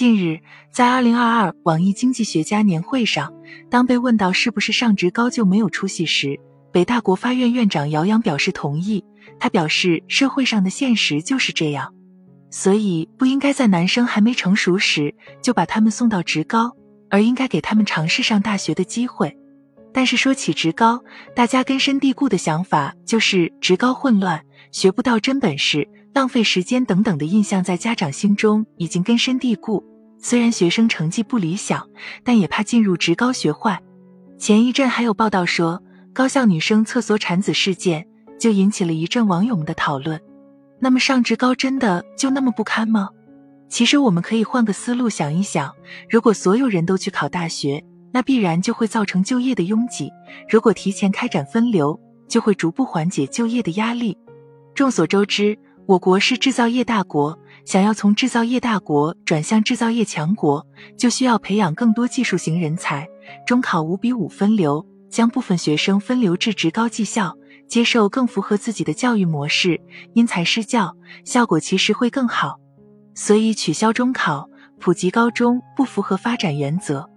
近日，在二零二二网易经济学家年会上，当被问到是不是上职高就没有出息时，北大国发院院长姚洋表示同意。他表示，社会上的现实就是这样，所以不应该在男生还没成熟时就把他们送到职高，而应该给他们尝试上大学的机会。但是说起职高，大家根深蒂固的想法就是职高混乱，学不到真本事，浪费时间等等的印象，在家长心中已经根深蒂固。虽然学生成绩不理想，但也怕进入职高学坏。前一阵还有报道说，高校女生厕所产子事件就引起了一阵网友们的讨论。那么上职高真的就那么不堪吗？其实我们可以换个思路想一想：如果所有人都去考大学，那必然就会造成就业的拥挤；如果提前开展分流，就会逐步缓解就业的压力。众所周知，我国是制造业大国。想要从制造业大国转向制造业强国，就需要培养更多技术型人才。中考五比五分流，将部分学生分流至职高技校，接受更符合自己的教育模式，因材施教，效果其实会更好。所以取消中考，普及高中不符合发展原则。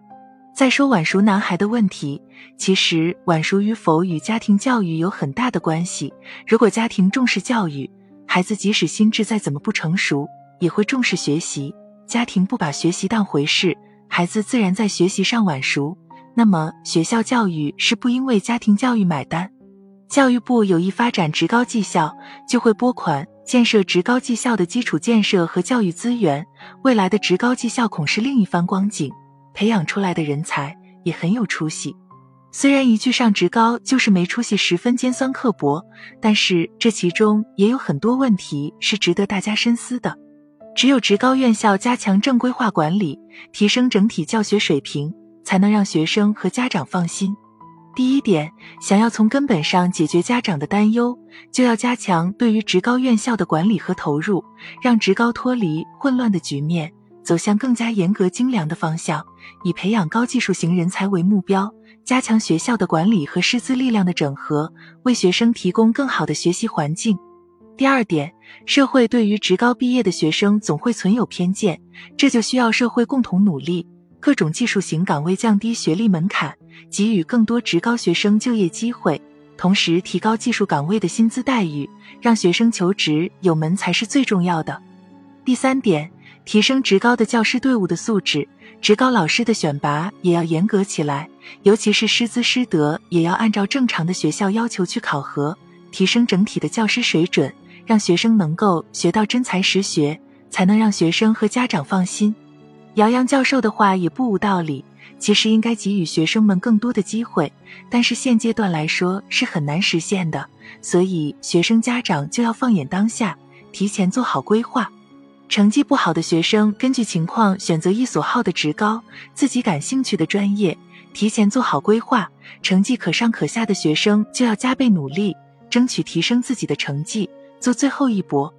再说晚熟男孩的问题，其实晚熟与否与家庭教育有很大的关系。如果家庭重视教育，孩子即使心智再怎么不成熟，也会重视学习。家庭不把学习当回事，孩子自然在学习上晚熟。那么学校教育是不因为家庭教育买单。教育部有意发展职高技校，就会拨款建设职高技校的基础建设和教育资源。未来的职高技校恐是另一番光景，培养出来的人才也很有出息。虽然一句上职高就是没出息，十分尖酸刻薄，但是这其中也有很多问题是值得大家深思的。只有职高院校加强正规化管理，提升整体教学水平，才能让学生和家长放心。第一点，想要从根本上解决家长的担忧，就要加强对于职高院校的管理和投入，让职高脱离混乱的局面，走向更加严格精良的方向，以培养高技术型人才为目标。加强学校的管理和师资力量的整合，为学生提供更好的学习环境。第二点，社会对于职高毕业的学生总会存有偏见，这就需要社会共同努力，各种技术型岗位降低学历门槛，给予更多职高学生就业机会，同时提高技术岗位的薪资待遇，让学生求职有门才是最重要的。第三点，提升职高的教师队伍的素质。职高老师的选拔也要严格起来，尤其是师资师德也要按照正常的学校要求去考核，提升整体的教师水准，让学生能够学到真才实学，才能让学生和家长放心。姚洋教授的话也不无道理，其实应该给予学生们更多的机会，但是现阶段来说是很难实现的，所以学生家长就要放眼当下，提前做好规划。成绩不好的学生，根据情况选择一所好的职高，自己感兴趣的专业，提前做好规划。成绩可上可下的学生，就要加倍努力，争取提升自己的成绩，做最后一搏。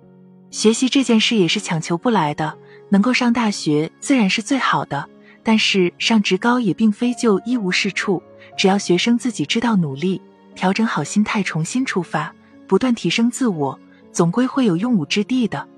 学习这件事也是强求不来的，能够上大学自然是最好的，但是上职高也并非就一无是处。只要学生自己知道努力，调整好心态，重新出发，不断提升自我，总归会有用武之地的。